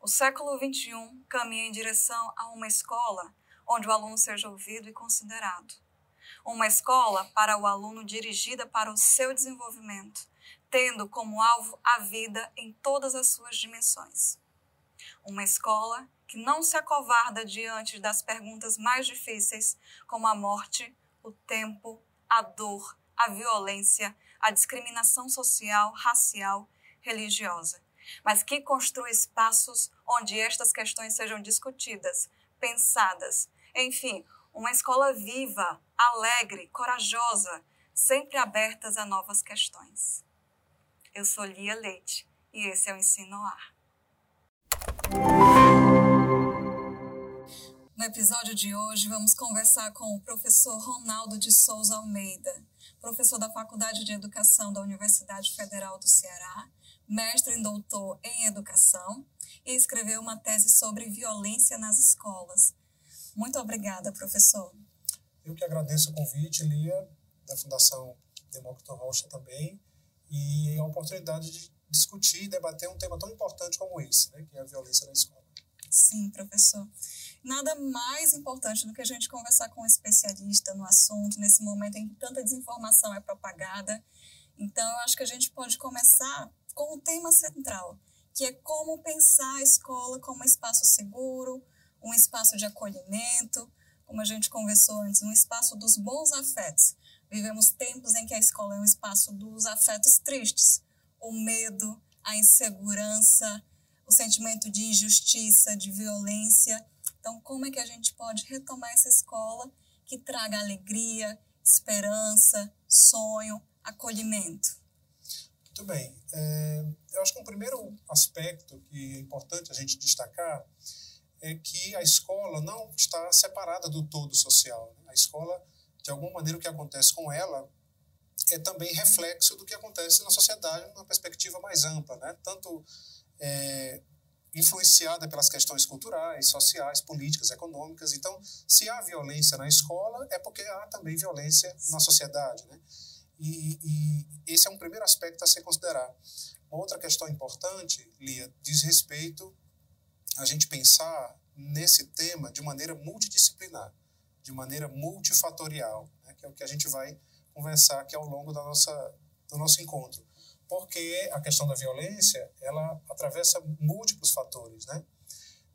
O século XXI caminha em direção a uma escola onde o aluno seja ouvido e considerado. Uma escola para o aluno dirigida para o seu desenvolvimento, tendo como alvo a vida em todas as suas dimensões. Uma escola que não se acovarda diante das perguntas mais difíceis, como a morte, o tempo, a dor, a violência, a discriminação social, racial, religiosa, mas que construa espaços onde estas questões sejam discutidas, pensadas, enfim, uma escola viva, alegre, corajosa, sempre abertas a novas questões. Eu sou Lia Leite e esse é o Ensino Ar. No episódio de hoje, vamos conversar com o professor Ronaldo de Souza Almeida, professor da Faculdade de Educação da Universidade Federal do Ceará, mestre em doutor em educação e escreveu uma tese sobre violência nas escolas. Muito obrigada, professor. Eu que agradeço o convite, Lia, da Fundação Demócrito Rocha também, e a oportunidade de discutir e debater um tema tão importante como esse, né, que é a violência na escola. Sim, professor. Nada mais importante do que a gente conversar com um especialista no assunto, nesse momento em que tanta desinformação é propagada. Então, eu acho que a gente pode começar com o tema central, que é como pensar a escola como um espaço seguro, um espaço de acolhimento, como a gente conversou antes, um espaço dos bons afetos. Vivemos tempos em que a escola é um espaço dos afetos tristes, o medo, a insegurança, o sentimento de injustiça, de violência. Então, como é que a gente pode retomar essa escola que traga alegria, esperança, sonho, acolhimento? Muito bem. É, eu acho que um primeiro aspecto que é importante a gente destacar é que a escola não está separada do todo social. Né? A escola, de alguma maneira, o que acontece com ela é também reflexo do que acontece na sociedade numa perspectiva mais ampla, né? tanto é, influenciada pelas questões culturais, sociais, políticas, econômicas. Então, se há violência na escola, é porque há também violência na sociedade. Né? E, e esse é um primeiro aspecto a ser considerado. Uma outra questão importante, Lia, diz respeito a gente pensar nesse tema de maneira multidisciplinar, de maneira multifatorial, né? que é o que a gente vai conversar aqui ao longo da nossa, do nosso encontro. Porque a questão da violência, ela atravessa múltiplos fatores, né?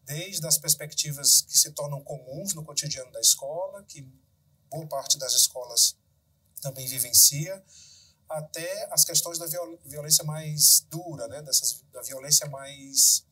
Desde as perspectivas que se tornam comuns no cotidiano da escola, que boa parte das escolas também vivencia, até as questões da violência mais dura, né? Dessas, da violência mais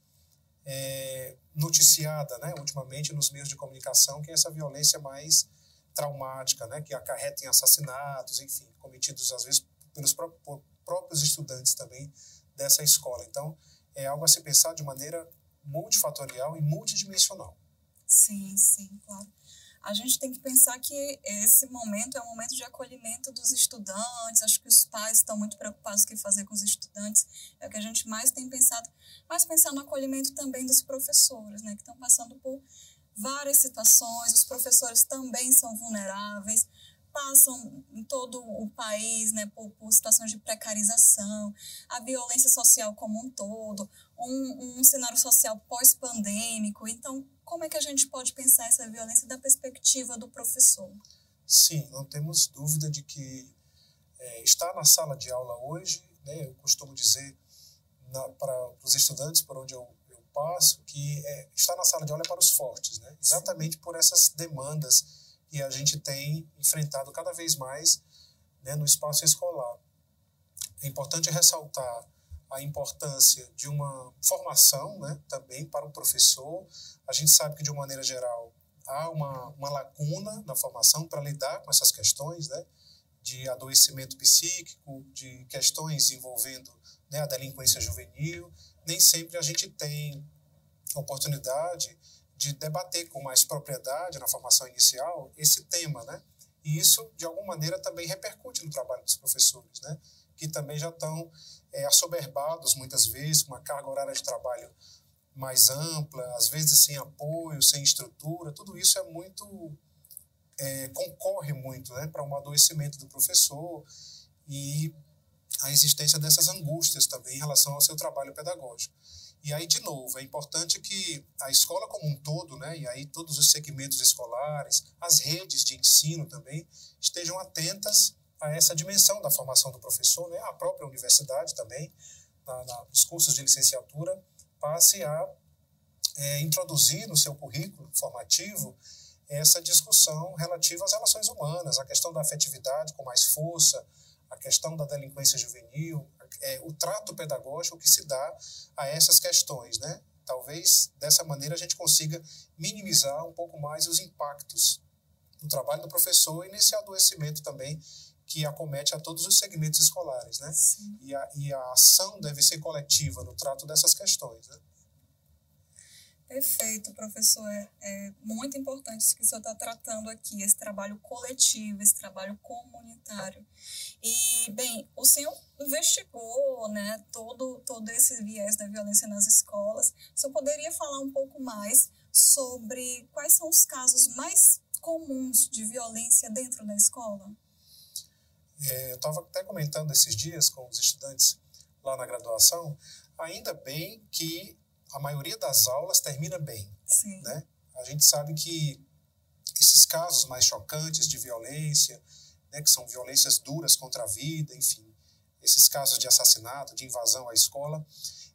é, noticiada, né? Ultimamente nos meios de comunicação, que é essa violência mais traumática, né? Que acarreta em assassinatos, enfim, cometidos às vezes pelos próprios estudantes também dessa escola. Então, é algo a se pensar de maneira multifatorial e multidimensional. Sim, sim, claro a gente tem que pensar que esse momento é um momento de acolhimento dos estudantes. Acho que os pais estão muito preocupados com o que fazer com os estudantes. É o que a gente mais tem pensado, mas pensar no acolhimento também dos professores, né, que estão passando por várias situações. Os professores também são vulneráveis, passam em todo o país né, por, por situações de precarização, a violência social como um todo, um, um cenário social pós-pandêmico. Então, como é que a gente pode pensar essa violência da perspectiva do professor? Sim, não temos dúvida de que é, estar na sala de aula hoje, né, eu costumo dizer para os estudantes por onde eu, eu passo, que é, estar na sala de aula é para os fortes, né? exatamente por essas demandas que a gente tem enfrentado cada vez mais né, no espaço escolar. É importante ressaltar a importância de uma formação né, também para o professor. A gente sabe que, de uma maneira geral, há uma, uma lacuna na formação para lidar com essas questões né, de adoecimento psíquico, de questões envolvendo né, a delinquência juvenil. Nem sempre a gente tem oportunidade de debater com mais propriedade na formação inicial esse tema, né? E isso, de alguma maneira, também repercute no trabalho dos professores, né? Que também já estão é, assoberbados muitas vezes, com uma carga horária de trabalho mais ampla, às vezes sem apoio, sem estrutura, tudo isso é muito é, concorre muito né, para um adoecimento do professor e a existência dessas angústias também em relação ao seu trabalho pedagógico. E aí, de novo, é importante que a escola como um todo, né, e aí todos os segmentos escolares, as redes de ensino também, estejam atentas a essa dimensão da formação do professor, né, a própria universidade também, na, na, nos cursos de licenciatura, passe a é, introduzir no seu currículo formativo essa discussão relativa às relações humanas, a questão da afetividade com mais força, a questão da delinquência juvenil, é, o trato pedagógico que se dá a essas questões, né? Talvez dessa maneira a gente consiga minimizar um pouco mais os impactos no trabalho do professor e nesse adoecimento também que acomete a todos os segmentos escolares, né? E a, e a ação deve ser coletiva no trato dessas questões, né? Perfeito, professor. É, é muito importante isso que o senhor está tratando aqui, esse trabalho coletivo, esse trabalho comunitário. E, bem, o senhor investigou né, todo, todo esse viés da violência nas escolas. O senhor poderia falar um pouco mais sobre quais são os casos mais comuns de violência dentro da escola? É, eu estava até comentando esses dias com os estudantes lá na graduação, ainda bem que a maioria das aulas termina bem. Sim. Né? A gente sabe que esses casos mais chocantes de violência, né, que são violências duras contra a vida, enfim, esses casos de assassinato, de invasão à escola,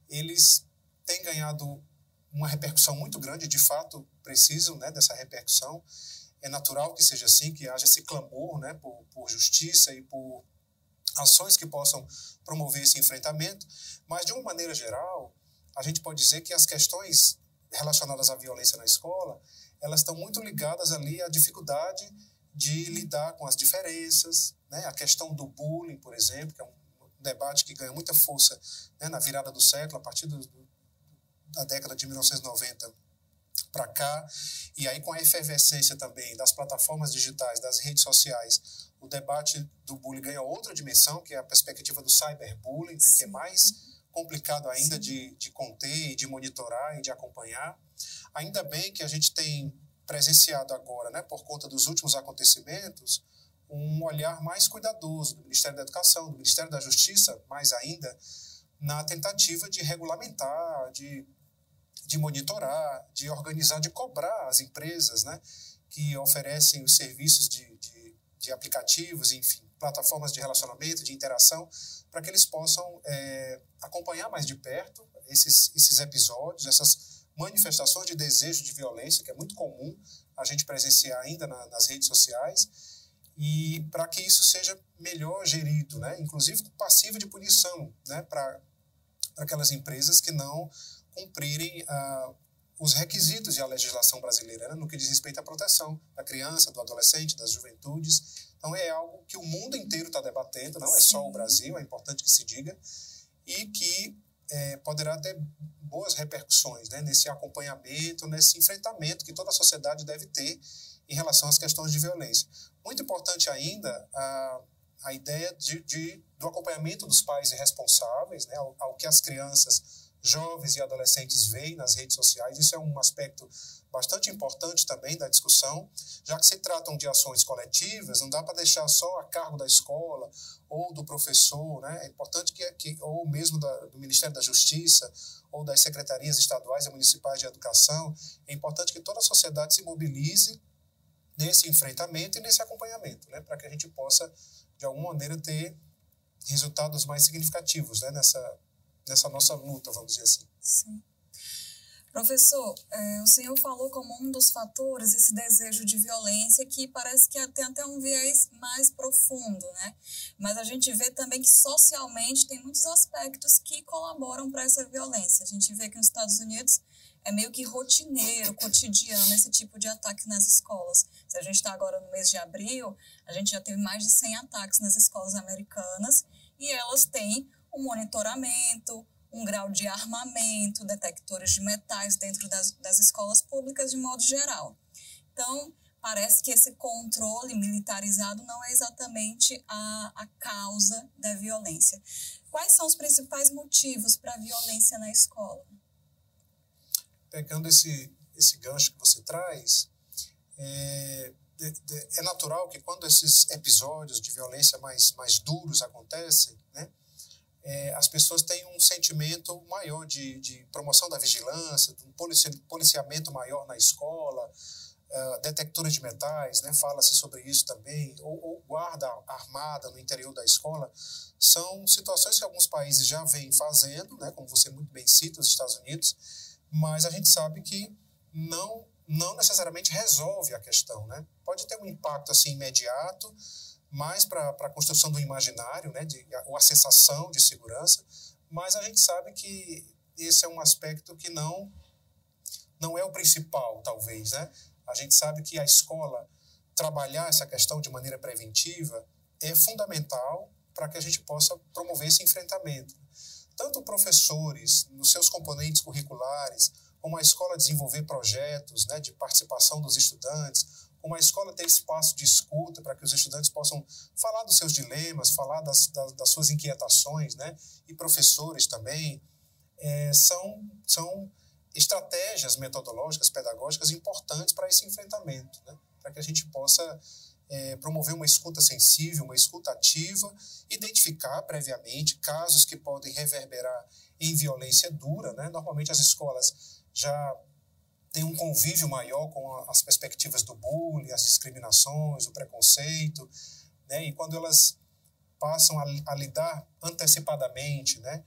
eles têm ganhado uma repercussão muito grande, de fato precisam né, dessa repercussão. É natural que seja assim, que haja esse clamor né, por, por justiça e por ações que possam promover esse enfrentamento, mas de uma maneira geral, a gente pode dizer que as questões relacionadas à violência na escola, elas estão muito ligadas ali à dificuldade de lidar com as diferenças, né? a questão do bullying, por exemplo, que é um debate que ganha muita força né, na virada do século, a partir do, da década de 1990 para cá, e aí com a efervescência também das plataformas digitais, das redes sociais, o debate do bullying ganha outra dimensão, que é a perspectiva do cyberbullying, né, que é mais complicado ainda de, de conter e de monitorar e de acompanhar. Ainda bem que a gente tem presenciado agora, né, por conta dos últimos acontecimentos, um olhar mais cuidadoso do Ministério da Educação, do Ministério da Justiça, mais ainda, na tentativa de regulamentar, de, de monitorar, de organizar, de cobrar as empresas né, que oferecem os serviços de, de, de aplicativos, enfim, plataformas de relacionamento, de interação, para que eles possam é, acompanhar mais de perto esses, esses episódios, essas manifestações de desejo de violência, que é muito comum a gente presenciar ainda na, nas redes sociais, e para que isso seja melhor gerido, né? inclusive passivo de punição né? para aquelas empresas que não cumprirem ah, os requisitos da legislação brasileira né? no que diz respeito à proteção da criança, do adolescente, das juventudes então é algo que o mundo inteiro está debatendo, não é só o Brasil, é importante que se diga, e que é, poderá ter boas repercussões né, nesse acompanhamento, nesse enfrentamento que toda a sociedade deve ter em relação às questões de violência. Muito importante ainda a, a ideia de, de do acompanhamento dos pais responsáveis, né, ao, ao que as crianças jovens e adolescentes veem nas redes sociais. Isso é um aspecto bastante importante também da discussão, já que se tratam de ações coletivas, não dá para deixar só a cargo da escola ou do professor, né? É importante que, que ou mesmo da, do Ministério da Justiça ou das secretarias estaduais e municipais de educação, é importante que toda a sociedade se mobilize nesse enfrentamento e nesse acompanhamento, né? Para que a gente possa de alguma maneira ter resultados mais significativos, né? Nessa nessa nossa luta, vamos dizer assim. Sim. Professor, é, o senhor falou como um dos fatores esse desejo de violência que parece que tem até um viés mais profundo, né? Mas a gente vê também que socialmente tem muitos aspectos que colaboram para essa violência. A gente vê que nos Estados Unidos é meio que rotineiro, cotidiano esse tipo de ataque nas escolas. Se a gente está agora no mês de abril, a gente já teve mais de 100 ataques nas escolas americanas e elas têm o monitoramento, um grau de armamento, detectores de metais dentro das, das escolas públicas de modo geral. Então, parece que esse controle militarizado não é exatamente a, a causa da violência. Quais são os principais motivos para a violência na escola? Pegando esse, esse gancho que você traz, é, de, de, é natural que quando esses episódios de violência mais, mais duros acontecem, né, é, as pessoas têm um sentimento maior de, de promoção da vigilância, de um policiamento maior na escola, uh, detectores de metais, né, fala-se sobre isso também, ou, ou, guarda armada no interior da escola, são situações que alguns países já vêm fazendo, né, como você muito bem cita, os Estados Unidos, mas a gente sabe que não não necessariamente resolve a questão, né? Pode ter um impacto assim imediato, mais para a construção do imaginário, né, de, ou a sensação de segurança, mas a gente sabe que esse é um aspecto que não não é o principal, talvez, né? A gente sabe que a escola trabalhar essa questão de maneira preventiva é fundamental para que a gente possa promover esse enfrentamento. Tanto professores, nos seus componentes curriculares, como a escola desenvolver projetos né, de participação dos estudantes, como a escola ter espaço de escuta para que os estudantes possam falar dos seus dilemas, falar das, das, das suas inquietações, né? e professores também, é, são, são estratégias metodológicas, pedagógicas importantes para esse enfrentamento, né? para que a gente possa é, promover uma escuta sensível, uma escuta ativa, identificar previamente casos que podem reverberar em violência dura. Né? Normalmente as escolas já tem um convívio maior com as perspectivas do bullying, as discriminações, o preconceito, né? E quando elas passam a, a lidar antecipadamente, né?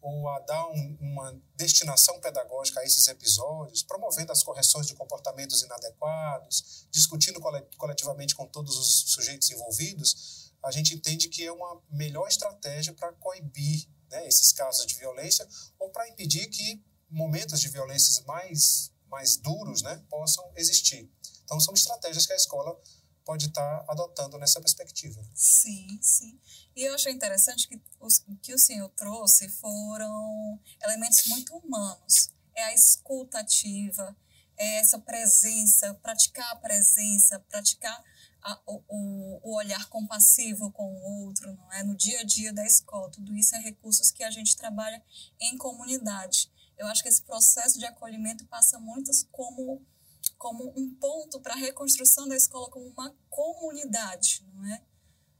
Ou a dar um, uma destinação pedagógica a esses episódios, promovendo as correções de comportamentos inadequados, discutindo coletivamente com todos os sujeitos envolvidos, a gente entende que é uma melhor estratégia para coibir né, esses casos de violência ou para impedir que momentos de violências mais mais duros né, possam existir. Então, são estratégias que a escola pode estar adotando nessa perspectiva. Sim, sim. E eu achei interessante que os que o senhor trouxe foram elementos muito humanos. É a escuta ativa, é essa presença, praticar a presença, praticar a, o, o olhar compassivo com o outro, não é? No dia a dia da escola. Tudo isso é recursos que a gente trabalha em comunidade. Eu acho que esse processo de acolhimento passa muito como, como um ponto para a reconstrução da escola como uma comunidade, não é?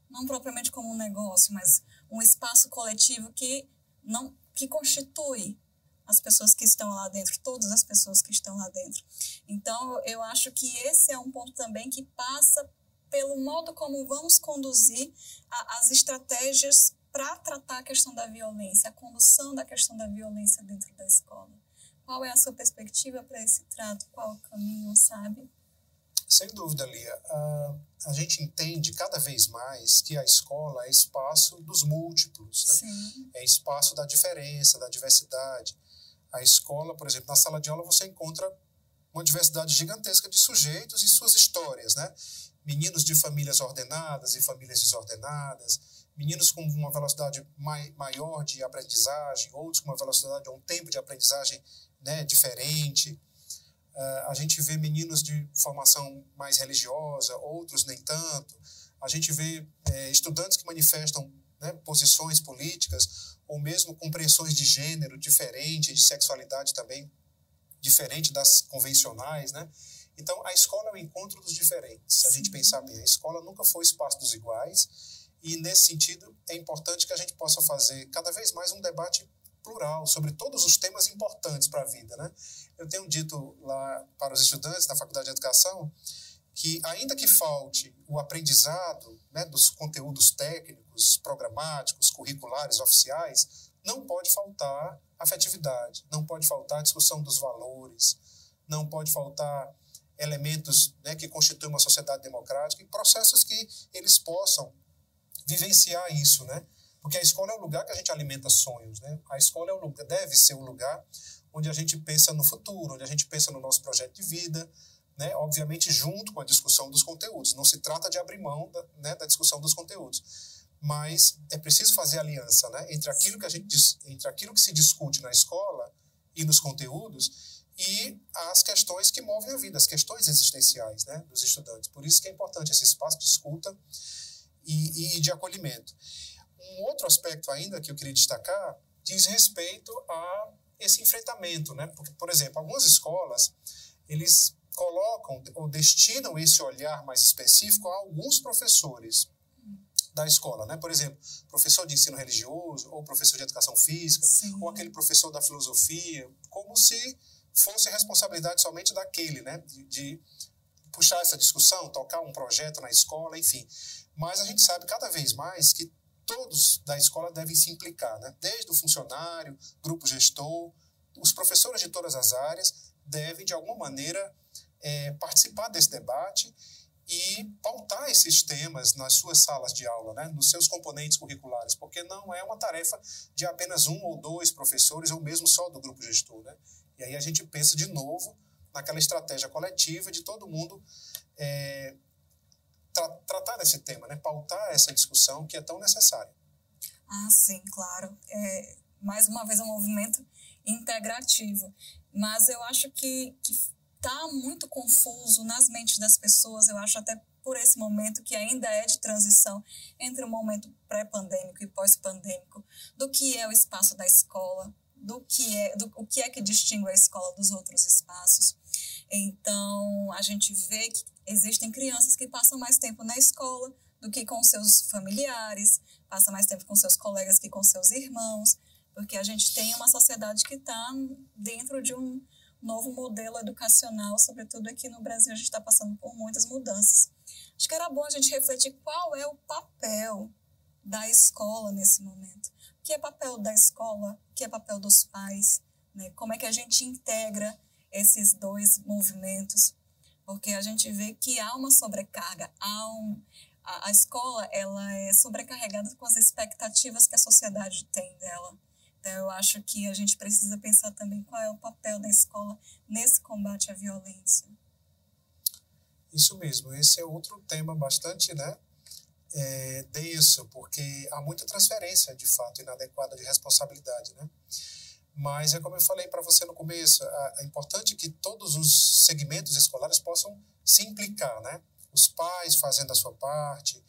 Não propriamente como um negócio, mas um espaço coletivo que não que constitui as pessoas que estão lá dentro, todas as pessoas que estão lá dentro. Então, eu acho que esse é um ponto também que passa pelo modo como vamos conduzir a, as estratégias para tratar a questão da violência, a condução da questão da violência dentro da escola? Qual é a sua perspectiva para esse trato? Qual o caminho, sabe? Sem dúvida, Lia. Uh, a gente entende cada vez mais que a escola é espaço dos múltiplos, né? Sim. é espaço da diferença, da diversidade. A escola, por exemplo, na sala de aula você encontra uma diversidade gigantesca de sujeitos e suas histórias, né? Meninos de famílias ordenadas e famílias desordenadas, meninos com uma velocidade mai, maior de aprendizagem, outros com uma velocidade ou um tempo de aprendizagem né, diferente. Uh, a gente vê meninos de formação mais religiosa, outros nem tanto. A gente vê é, estudantes que manifestam né, posições políticas ou mesmo compreensões de gênero diferente, de sexualidade também diferente das convencionais, né? Então, a escola é o encontro dos diferentes. Se a gente pensar bem, a escola nunca foi espaço dos iguais e, nesse sentido, é importante que a gente possa fazer cada vez mais um debate plural sobre todos os temas importantes para a vida. Né? Eu tenho dito lá para os estudantes da Faculdade de Educação que, ainda que falte o aprendizado né, dos conteúdos técnicos, programáticos, curriculares, oficiais, não pode faltar afetividade, não pode faltar discussão dos valores, não pode faltar elementos né, que constituem uma sociedade democrática e processos que eles possam vivenciar isso, né? Porque a escola é o lugar que a gente alimenta sonhos, né? A escola é o lugar, deve ser o lugar onde a gente pensa no futuro, onde a gente pensa no nosso projeto de vida, né? Obviamente junto com a discussão dos conteúdos. Não se trata de abrir mão da, né, da discussão dos conteúdos, mas é preciso fazer aliança, né? Entre aquilo que a gente entre aquilo que se discute na escola e nos conteúdos e as questões que movem a vida, as questões existenciais, né, dos estudantes. Por isso que é importante esse espaço de escuta e, e de acolhimento. Um outro aspecto ainda que eu queria destacar diz respeito a esse enfrentamento, né? Porque, por exemplo, algumas escolas eles colocam ou destinam esse olhar mais específico a alguns professores. da escola, né? Por exemplo, professor de ensino religioso, ou professor de educação física, Sim. ou aquele professor da filosofia, como se fosse responsabilidade somente daquele, né? De, de puxar essa discussão, tocar um projeto na escola, enfim. Mas a gente sabe cada vez mais que todos da escola devem se implicar, né? Desde o funcionário, grupo gestor, os professores de todas as áreas devem, de alguma maneira, é, participar desse debate e pautar esses temas nas suas salas de aula, né, nos seus componentes curriculares, porque não é uma tarefa de apenas um ou dois professores ou mesmo só do grupo gestor. Né? E aí a gente pensa de novo naquela estratégia coletiva de todo mundo é, tra tratar desse tema, né, pautar essa discussão que é tão necessária. Ah, sim, claro. É, mais uma vez, um movimento integrativo. Mas eu acho que está muito confuso nas mentes das pessoas, eu acho até por esse momento que ainda é de transição entre o momento pré-pandêmico e pós-pandêmico, do que é o espaço da escola, do que é do, o que é que distingue a escola dos outros espaços. Então, a gente vê que existem crianças que passam mais tempo na escola do que com seus familiares, passam mais tempo com seus colegas que com seus irmãos, porque a gente tem uma sociedade que está dentro de um novo modelo educacional, sobretudo aqui no Brasil, a gente está passando por muitas mudanças. Acho que era bom a gente refletir qual é o papel da escola nesse momento. Que é papel da escola? Que é papel dos pais? Né? Como é que a gente integra esses dois movimentos? Porque a gente vê que há uma sobrecarga, há um, a, a escola ela é sobrecarregada com as expectativas que a sociedade tem dela. Então, eu acho que a gente precisa pensar também qual é o papel da escola nesse combate à violência. Isso mesmo, esse é outro tema bastante né, é, denso, porque há muita transferência, de fato, inadequada de responsabilidade. Né? Mas é como eu falei para você no começo, é importante que todos os segmentos escolares possam se implicar, né? Os pais fazendo a sua parte,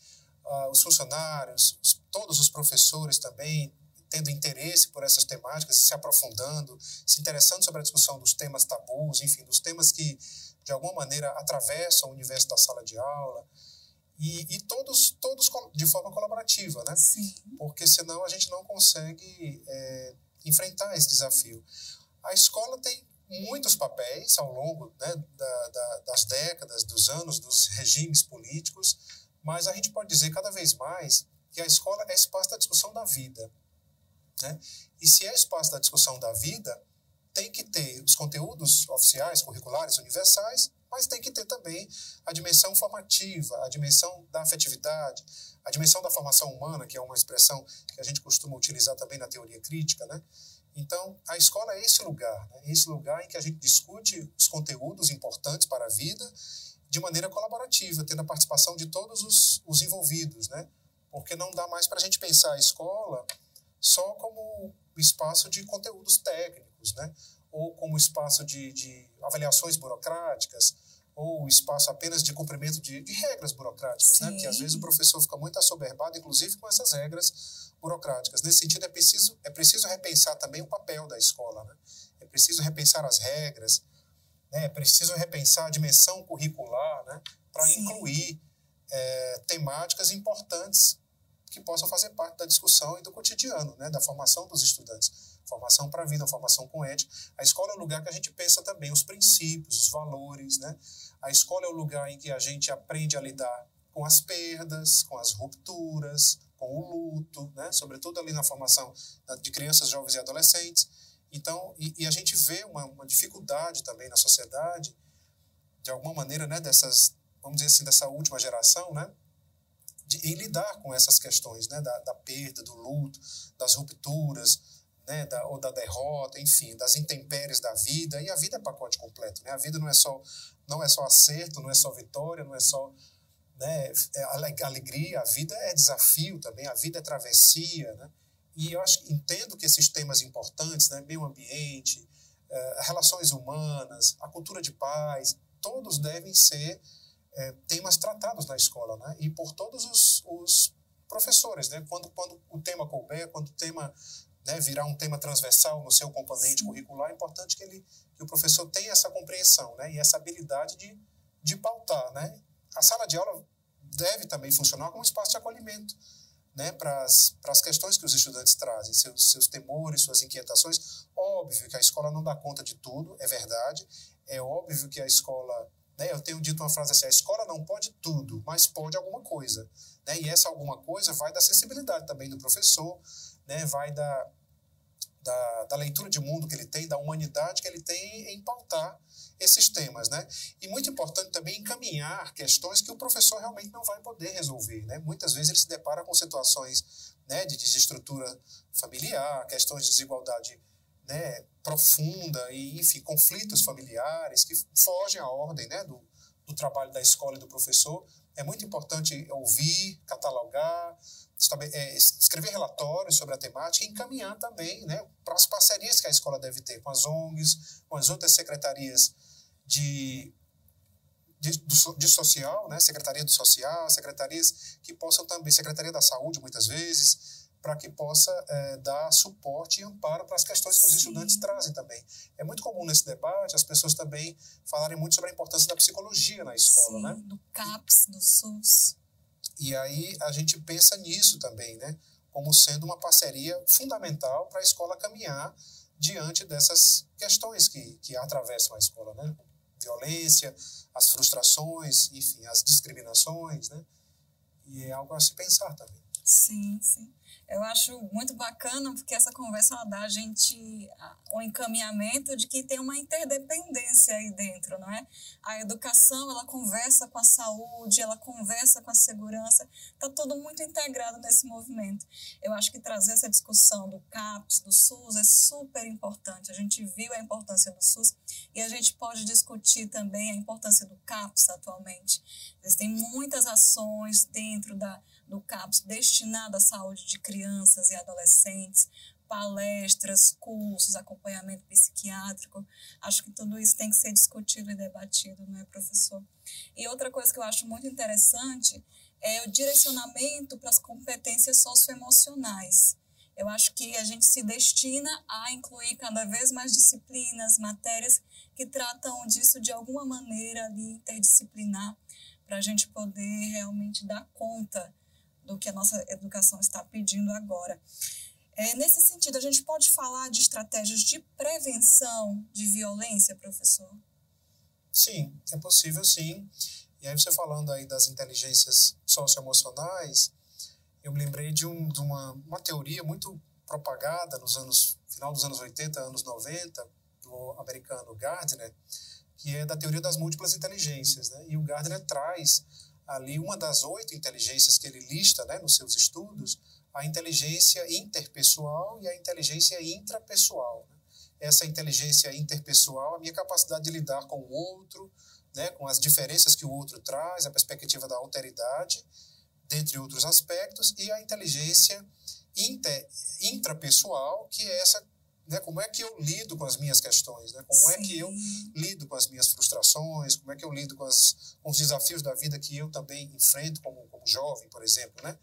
uh, os funcionários, os, todos os professores também, tendo interesse por essas temáticas se aprofundando, se interessando sobre a discussão dos temas tabus, enfim, dos temas que de alguma maneira atravessam o universo da sala de aula e, e todos todos de forma colaborativa, né? Sim. Porque senão a gente não consegue é, enfrentar esse desafio. A escola tem muitos papéis ao longo né, da, da, das décadas, dos anos, dos regimes políticos, mas a gente pode dizer cada vez mais que a escola é espaço da discussão da vida. Né? E se é espaço da discussão da vida, tem que ter os conteúdos oficiais, curriculares, universais, mas tem que ter também a dimensão formativa, a dimensão da afetividade, a dimensão da formação humana, que é uma expressão que a gente costuma utilizar também na teoria crítica, né? Então, a escola é esse lugar, né? esse lugar em que a gente discute os conteúdos importantes para a vida de maneira colaborativa, tendo a participação de todos os, os envolvidos, né? Porque não dá mais para a gente pensar a escola só como espaço de conteúdos técnicos, né? ou como espaço de, de avaliações burocráticas, ou espaço apenas de cumprimento de, de regras burocráticas, né? Porque às vezes o professor fica muito assoberbado, inclusive com essas regras burocráticas. Nesse sentido, é preciso, é preciso repensar também o papel da escola, né? É preciso repensar as regras, né? É preciso repensar a dimensão curricular, né? Para incluir é, temáticas importantes que possam fazer parte da discussão e do cotidiano, né? Da formação dos estudantes formação para a vida, formação com ética. A escola é o lugar que a gente pensa também os princípios, os valores, né? A escola é o lugar em que a gente aprende a lidar com as perdas, com as rupturas, com o luto, né? Sobretudo ali na formação de crianças, jovens e adolescentes. Então, e, e a gente vê uma, uma, dificuldade também na sociedade, de alguma maneira, né? Dessas, vamos dizer assim, dessa última geração, né? De, em lidar com essas questões, né? Da, da perda, do luto, das rupturas, né, da, ou da derrota, enfim, das intempéries da vida. E a vida é pacote completo, né? A vida não é só não é só acerto, não é só vitória, não é só né, é alegria. A vida é desafio também. A vida é travessia, né? E eu acho, entendo que esses temas importantes, né, meio ambiente, uh, relações humanas, a cultura de paz, todos devem ser é, temas tratados na escola, né? E por todos os, os professores, né? Quando, quando o tema couber, quando o tema né, virar um tema transversal no seu componente curricular, é importante que, ele, que o professor tenha essa compreensão né, e essa habilidade de, de pautar. Né? A sala de aula deve também funcionar como um espaço de acolhimento né, para as questões que os estudantes trazem, seus, seus temores, suas inquietações. Óbvio que a escola não dá conta de tudo, é verdade. É óbvio que a escola. Né, eu tenho dito uma frase assim: a escola não pode tudo, mas pode alguma coisa. Né, e essa alguma coisa vai da sensibilidade também do professor, né, vai da, da, da leitura de mundo que ele tem, da humanidade que ele tem em pautar esses temas, né? E muito importante também encaminhar questões que o professor realmente não vai poder resolver, né? Muitas vezes ele se depara com situações né, de desestrutura familiar, questões de desigualdade né, profunda e, enfim, conflitos familiares que fogem à ordem né, do, do trabalho da escola e do professor. É muito importante ouvir, catalogar, escrever relatórios sobre a temática e encaminhar também né, para as parcerias que a escola deve ter com as ONGs, com as outras secretarias de, de, do, de social, né? Secretaria do Social, secretarias que possam também, Secretaria da Saúde, muitas vezes, para que possa é, dar suporte e amparo para as questões que os Sim. estudantes trazem também. É muito comum nesse debate as pessoas também falarem muito sobre a importância da psicologia na escola, Sim, né? do CAPS, do SUS. E aí a gente pensa nisso também, né? Como sendo uma parceria fundamental para a escola caminhar diante dessas questões que, que atravessam a escola, né? violência, as frustrações, enfim, as discriminações, né? E é algo a se pensar também. Sim, sim. Eu acho muito bacana porque essa conversa ela dá a gente um encaminhamento de que tem uma interdependência aí dentro, não é? A educação, ela conversa com a saúde, ela conversa com a segurança, está tudo muito integrado nesse movimento. Eu acho que trazer essa discussão do CAPS, do SUS, é super importante. A gente viu a importância do SUS e a gente pode discutir também a importância do CAPS atualmente. Existem muitas ações dentro da do CAPS destinado à saúde de crianças e adolescentes, palestras, cursos, acompanhamento psiquiátrico. Acho que tudo isso tem que ser discutido e debatido, não é, professor? E outra coisa que eu acho muito interessante é o direcionamento para as competências socioemocionais. Eu acho que a gente se destina a incluir cada vez mais disciplinas, matérias que tratam disso de alguma maneira ali interdisciplinar, para a gente poder realmente dar conta do que a nossa educação está pedindo agora. É, nesse sentido, a gente pode falar de estratégias de prevenção de violência, professor? Sim, é possível sim. E aí você falando aí das inteligências socioemocionais, eu me lembrei de, um, de uma, uma teoria muito propagada nos anos final dos anos 80, anos 90, do americano Gardner, que é da teoria das múltiplas inteligências, né? E o Gardner traz ali uma das oito inteligências que ele lista né, nos seus estudos, a inteligência interpessoal e a inteligência intrapessoal. Né? Essa inteligência interpessoal, a minha capacidade de lidar com o outro, né, com as diferenças que o outro traz, a perspectiva da alteridade, dentre outros aspectos, e a inteligência inter, intrapessoal, que é essa né, como é que eu lido com as minhas questões, né? Como Sim. é que eu lido com as minhas frustrações, como é que eu lido com, as, com os desafios da vida que eu também enfrento como, como jovem, por exemplo, né?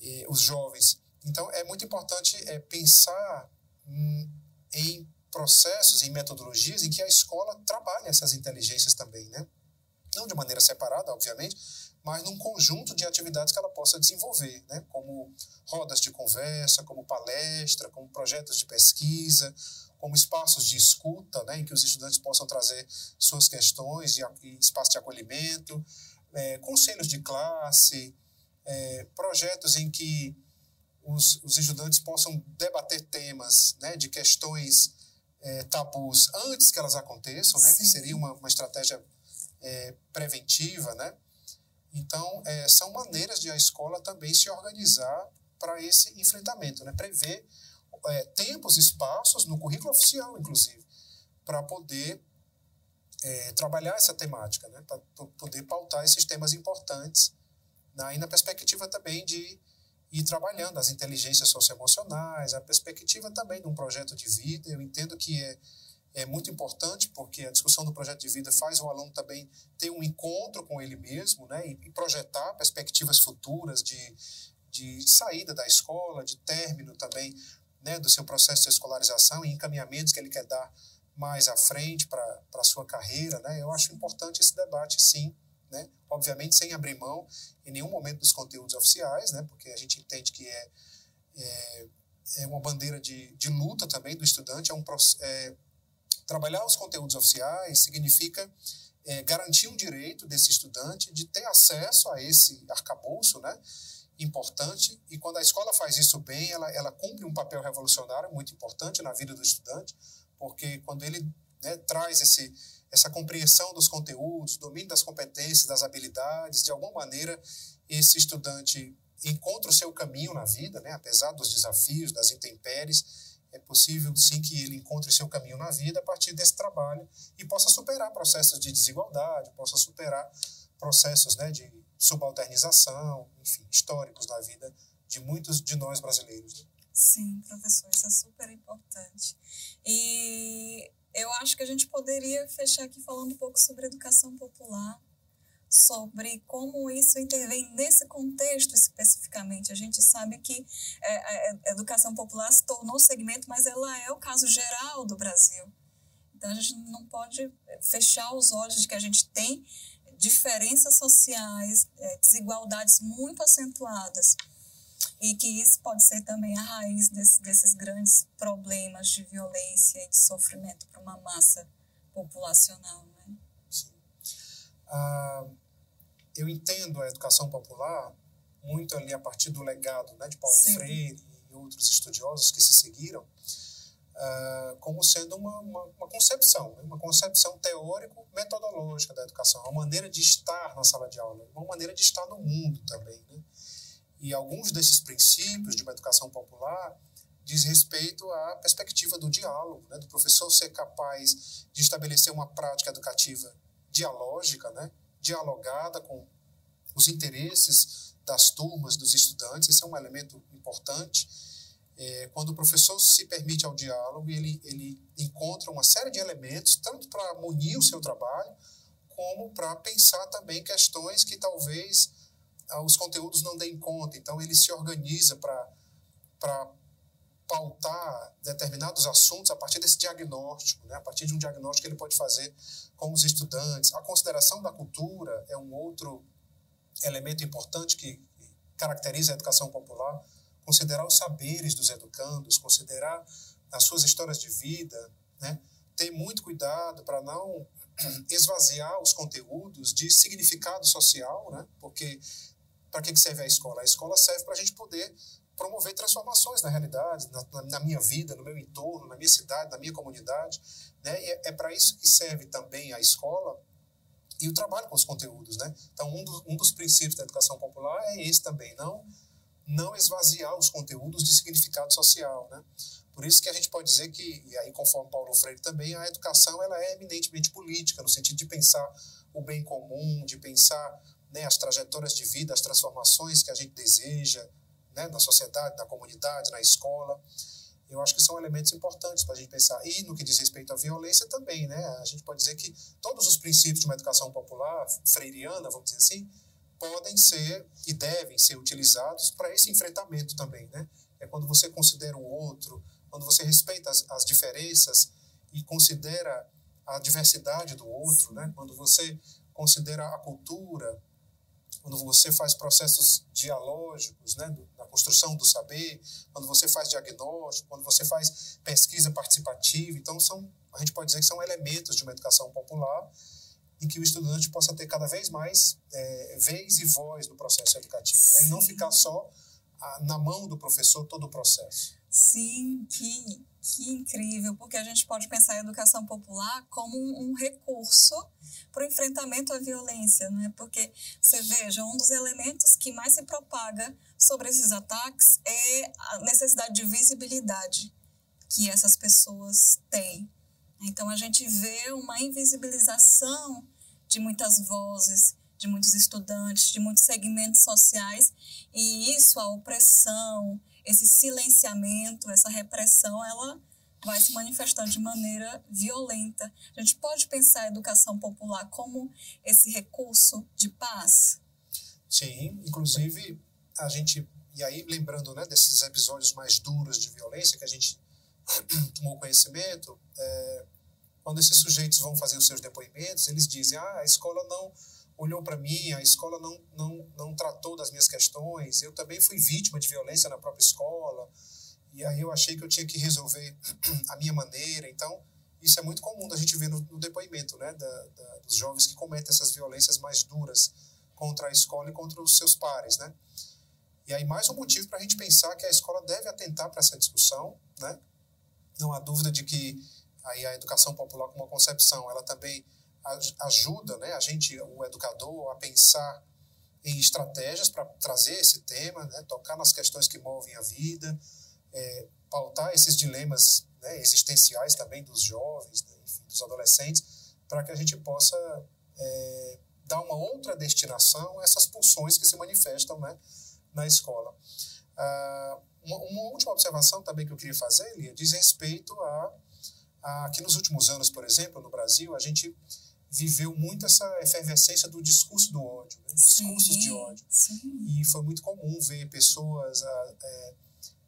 E os jovens. Então, é muito importante é, pensar hum, em processos, em metodologias em que a escola trabalha essas inteligências também, né? Não de maneira separada, obviamente, mas num conjunto de atividades que ela possa desenvolver, né? como rodas de conversa, como palestra, como projetos de pesquisa, como espaços de escuta, né? em que os estudantes possam trazer suas questões e, e espaço de acolhimento, é, conselhos de classe, é, projetos em que os, os, estudantes possam debater temas né? de questões é, tabus antes que elas aconteçam, né? que seria uma, uma estratégia é, preventiva, né? Então, é, são maneiras de a escola também se organizar para esse enfrentamento, né? prever é, tempos, espaços no currículo oficial, inclusive, para poder é, trabalhar essa temática, né? para poder pautar esses temas importantes, né? e na perspectiva também de ir trabalhando as inteligências socioemocionais, a perspectiva também de um projeto de vida. Eu entendo que é é muito importante porque a discussão do projeto de vida faz o aluno também ter um encontro com ele mesmo, né, e projetar perspectivas futuras de, de saída da escola, de término também, né, do seu processo de escolarização e encaminhamentos que ele quer dar mais à frente para a sua carreira, né? Eu acho importante esse debate, sim, né? obviamente sem abrir mão em nenhum momento dos conteúdos oficiais, né? porque a gente entende que é, é, é uma bandeira de, de luta também do estudante, é um é, trabalhar os conteúdos oficiais significa é, garantir um direito desse estudante de ter acesso a esse arcabouço, né? importante e quando a escola faz isso bem, ela, ela cumpre um papel revolucionário muito importante na vida do estudante, porque quando ele né, traz esse, essa compreensão dos conteúdos, domínio das competências, das habilidades, de alguma maneira esse estudante encontra o seu caminho na vida, né, apesar dos desafios, das intempéries, é possível sim que ele encontre seu caminho na vida a partir desse trabalho e possa superar processos de desigualdade, possa superar processos né, de subalternização, enfim, históricos na vida de muitos de nós brasileiros. Né? Sim, professor, isso é super importante. E eu acho que a gente poderia fechar aqui falando um pouco sobre educação popular, sobre como isso intervém nesse contexto especificamente. A gente sabe que é, a educação popular se tornou segmento, mas ela é o caso geral do Brasil. Então a gente não pode fechar os olhos de que a gente tem diferenças sociais, é, desigualdades muito acentuadas e que isso pode ser também a raiz desse, desses grandes problemas de violência e de sofrimento para uma massa populacional. Né? Sim. Ah, eu entendo a educação popular muito ali a partir do legado né, de Paulo Sim. Freire e outros estudiosos que se seguiram, uh, como sendo uma, uma, uma concepção, né? uma concepção teórico-metodológica da educação, uma maneira de estar na sala de aula, uma maneira de estar no mundo também. Né? E alguns desses princípios de uma educação popular diz respeito à perspectiva do diálogo, né? do professor ser capaz de estabelecer uma prática educativa dialógica, né? Dialogada com os interesses das turmas, dos estudantes, esse é um elemento importante é, quando o professor se permite ao diálogo, ele, ele encontra uma série de elementos, tanto para munir o seu trabalho, como para pensar também questões que talvez ah, os conteúdos não deem conta. Então, ele se organiza para pautar determinados assuntos a partir desse diagnóstico, né? a partir de um diagnóstico que ele pode fazer com os estudantes. A consideração da cultura é um outro elemento importante que caracteriza a educação popular considerar os saberes dos educandos, considerar as suas histórias de vida, né? ter muito cuidado para não esvaziar os conteúdos de significado social, né? porque para que serve a escola? A escola serve para a gente poder promover transformações na realidade, na, na, minha vida, no meu entorno, na minha cidade, na minha comunidade. Né? E é, é para isso que serve também a escola e o trabalho com os conteúdos. Né? Então, um, do, um dos princípios da educação popular é esse também, não não esvaziar os conteúdos de significado social, né? Por isso que a gente pode dizer que, e aí conforme Paulo Freire também, a educação ela é eminentemente política, no sentido de pensar o bem comum, de pensar né, as trajetórias de vida, as transformações que a gente deseja né, na sociedade, na comunidade, na escola. Eu acho que são elementos importantes para a gente pensar. E no que diz respeito à violência também, né? A gente pode dizer que todos os princípios de uma educação popular, freiriana, vamos dizer assim, podem ser e devem ser utilizados para esse enfrentamento também, né? É quando você considera o outro, quando você respeita as, as diferenças e considera a diversidade do outro, né? Quando você considera a cultura, quando você faz processos dialógicos, né, na construção do saber, quando você faz diagnóstico, quando você faz pesquisa participativa, então são a gente pode dizer que são elementos de uma educação popular em que o estudante possa ter cada vez mais é, vez e voz no processo educativo, né? e não ficar só a, na mão do professor todo o processo. Sim, que, que incrível, porque a gente pode pensar a educação popular como um, um recurso para o enfrentamento à violência, né? Porque você veja, um dos elementos que mais se propaga sobre esses ataques é a necessidade de visibilidade que essas pessoas têm. Então a gente vê uma invisibilização de muitas vozes, de muitos estudantes, de muitos segmentos sociais, e isso, a opressão, esse silenciamento, essa repressão, ela vai se manifestar de maneira violenta. A gente pode pensar a educação popular como esse recurso de paz? Sim, inclusive a gente, e aí lembrando né, desses episódios mais duros de violência que a gente tomou conhecimento, é, quando esses sujeitos vão fazer os seus depoimentos, eles dizem: ah, a escola não olhou para mim, a escola não, não, não tratou das minhas questões. Eu também fui vítima de violência na própria escola. E aí eu achei que eu tinha que resolver a minha maneira. Então, isso é muito comum a gente ver no, no depoimento né, da, da, dos jovens que cometem essas violências mais duras contra a escola e contra os seus pares, né? E aí mais um motivo para a gente pensar que a escola deve atentar para essa discussão, né? Não há dúvida de que aí a educação popular como uma concepção, ela também ajuda, né, a gente, o educador, a pensar em estratégias para trazer esse tema, né, tocar nas questões que movem a vida, é, pautar esses dilemas né, existenciais também dos jovens, né, enfim, dos adolescentes, para que a gente possa é, dar uma outra destinação a essas pulsões que se manifestam né, na escola. Ah, uma, uma, última observação também que eu queria fazer, Lia, diz respeito a, a que nos últimos anos, por exemplo, no Brasil, a gente viveu muito essa efervescência do discurso do ódio, né? discursos sim, de ódio. Sim. E foi muito comum ver pessoas ah, é,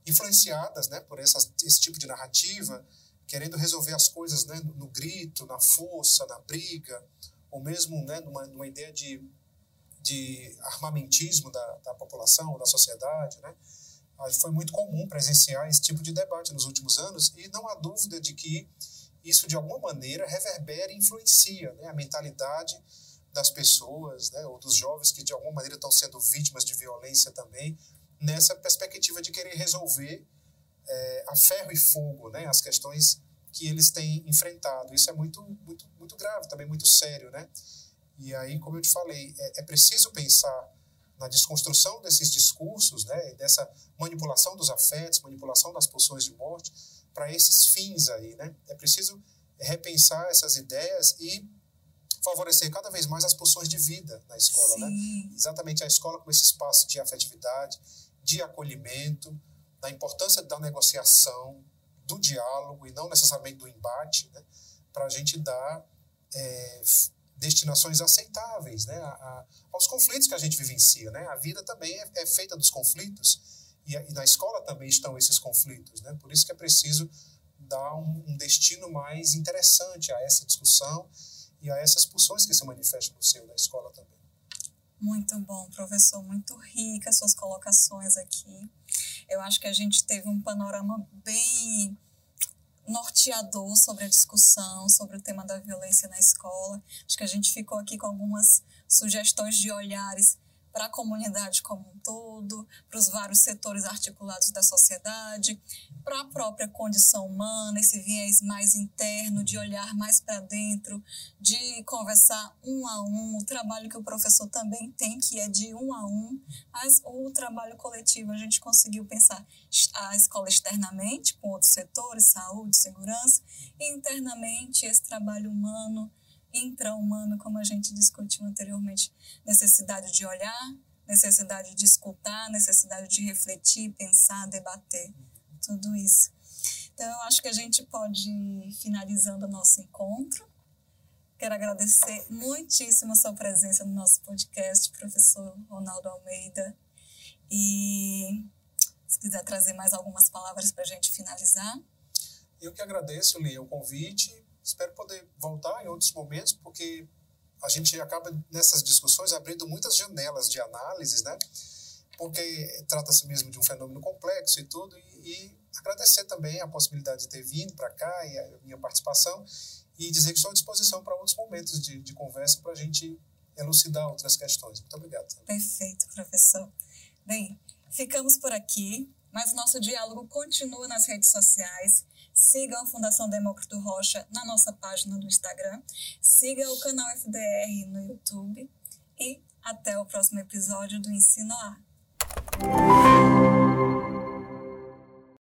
influenciadas né, por essas, esse tipo de narrativa, querendo resolver as coisas né, no, grito, na força, na briga, ou mesmo né, numa, numa ideia de, de armamentismo da, da população, da sociedade. Né? Foi muito comum presenciar esse tipo de debate nos últimos anos, e não há dúvida de que isso, de alguma maneira, reverbera e influencia né, a mentalidade das pessoas, né, ou dos jovens que, de alguma maneira, estão sendo vítimas de violência também, nessa perspectiva de querer resolver é, a ferro e fogo né, as questões que eles têm enfrentado. Isso é muito, muito, muito grave, também muito sério, né? E aí, como eu te falei, é, é preciso pensar na desconstrução desses discursos, né, dessa manipulação dos afetos, manipulação das pulsões de morte, para esses fins aí, né? É preciso repensar essas ideias e favorecer cada vez mais as pulsões de vida na escola, né? Sim. né? Exatamente a escola como esse espaço de afetividade, de acolhimento, da importância da negociação, do diálogo e não necessariamente do embate, né? Para a gente dar é, destinações aceitáveis, né? A, a, aos conflitos que a gente vivencia, né? A vida também é, é feita dos conflitos e, e, na escola também estão esses conflitos, né? Por isso que é preciso dar um, um destino mais interessante a essa discussão e a essas pulsões que se manifestam no seio da escola também. Muito bom, professor, muito rica suas colocações aqui. Eu acho que a gente teve um panorama bem norteador sobre a discussão, sobre o tema da violência na escola. Acho que a gente ficou aqui com algumas sugestões de olhares para a comunidade como um todo, para os vários setores articulados da sociedade, para a própria condição humana, esse viés mais interno, de olhar mais para dentro, de conversar um a um, o trabalho que o professor também tem, que é de um a um, mas o trabalho coletivo, a gente conseguiu pensar a escola externamente, com outros setores, saúde, segurança, e internamente esse trabalho humano, intra-humano, como a gente discutiu anteriormente, necessidade de olhar, necessidade de escutar, necessidade de refletir, pensar, debater, tudo isso. Então, eu acho que a gente pode ir finalizando o nosso encontro. Quero agradecer muitíssimo a sua presença no nosso podcast, professor Ronaldo Almeida. E se quiser trazer mais algumas palavras para a gente finalizar. Eu que agradeço, Lia, o convite Espero poder voltar em outros momentos, porque a gente acaba nessas discussões abrindo muitas janelas de análises, né? Porque trata-se mesmo de um fenômeno complexo e tudo, e, e agradecer também a possibilidade de ter vindo para cá e a minha participação, e dizer que estou à disposição para outros momentos de, de conversa para a gente elucidar outras questões. Muito obrigado. Perfeito, professor. Bem, ficamos por aqui, mas nosso diálogo continua nas redes sociais. Siga a Fundação Demócrito Rocha na nossa página do Instagram. Siga o canal FDR no YouTube. E até o próximo episódio do Ensino A.